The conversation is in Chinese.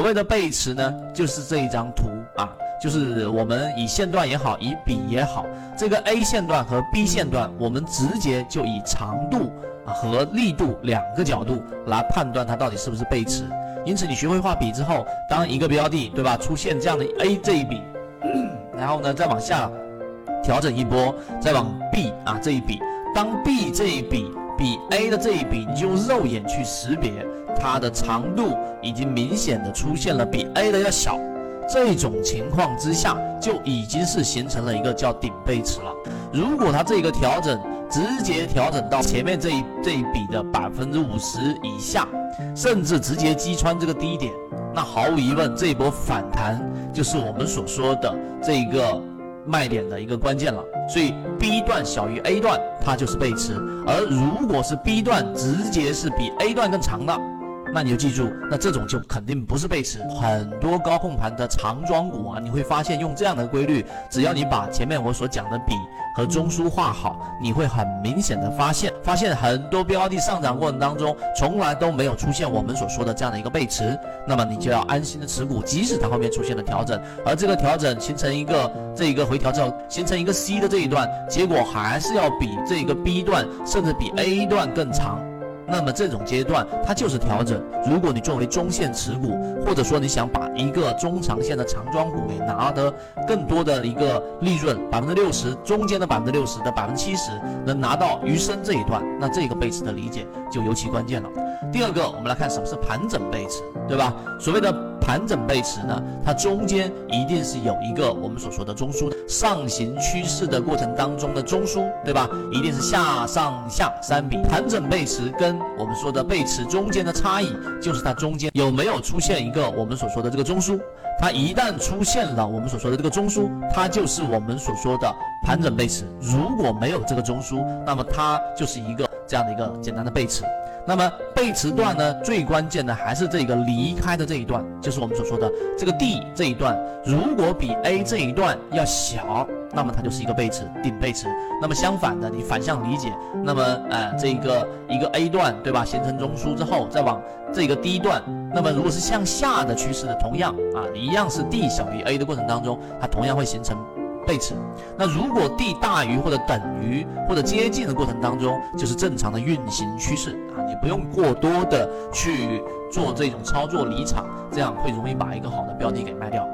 所谓的背驰呢，就是这一张图啊，就是我们以线段也好，以笔也好，这个 A 线段和 B 线段，我们直接就以长度啊和力度两个角度来判断它到底是不是背驰。因此，你学会画笔之后，当一个标的对吧出现这样的 A 这一笔，然后呢再往下调整一波，再往 B 啊这一笔，当 B 这一笔比 A 的这一笔，你就用肉眼去识别它的长度已经明显的出现了比 A 的要小，这种情况之下就已经是形成了一个叫顶背驰了。如果它这个调整直接调整到前面这一这一笔的百分之五十以下，甚至直接击穿这个低点，那毫无疑问，这一波反弹就是我们所说的这个卖点的一个关键了。所以 B 段小于 A 段，它就是背驰；而如果是 B 段直接是比 A 段更长的。那你就记住，那这种就肯定不是背驰。很多高控盘的长庄股啊，你会发现用这样的规律，只要你把前面我所讲的笔和中枢画好，你会很明显的发现，发现很多标的上涨过程当中，从来都没有出现我们所说的这样的一个背驰。那么你就要安心的持股，即使它后面出现了调整，而这个调整形成一个这一个回调之后，形成一个 C 的这一段，结果还是要比这个 B 段甚至比 A 段更长。那么这种阶段它就是调整。如果你作为中线持股，或者说你想把一个中长线的长庄股给拿得更多的一个利润，百分之六十中间的百分之六十的百分之七十能拿到余生这一段，那这个背驰的理解就尤其关键了。第二个，我们来看什么是盘整背驰，对吧？所谓的。盘整背驰呢，它中间一定是有一个我们所说的中枢，上行趋势的过程当中的中枢，对吧？一定是下上下三笔。盘整背驰跟我们说的背驰中间的差异，就是它中间有没有出现一个我们所说的这个中枢。它一旦出现了我们所说的这个中枢，它就是我们所说的盘整背驰。如果没有这个中枢，那么它就是一个这样的一个简单的背驰。那么背驰段呢，最关键的还是这个离开的这一段，就是我们所说的这个 D 这一段，如果比 A 这一段要小，那么它就是一个背驰，顶背驰。那么相反的，你反向理解，那么呃这个一个 A 段对吧，形成中枢之后，再往这个 D 段，那么如果是向下的趋势的，同样啊，一样是 D 小于 A 的过程当中，它同样会形成。位置，那如果 D 大于或者等于或者接近的过程当中，就是正常的运行趋势啊，你不用过多的去做这种操作离场，这样会容易把一个好的标的给卖掉。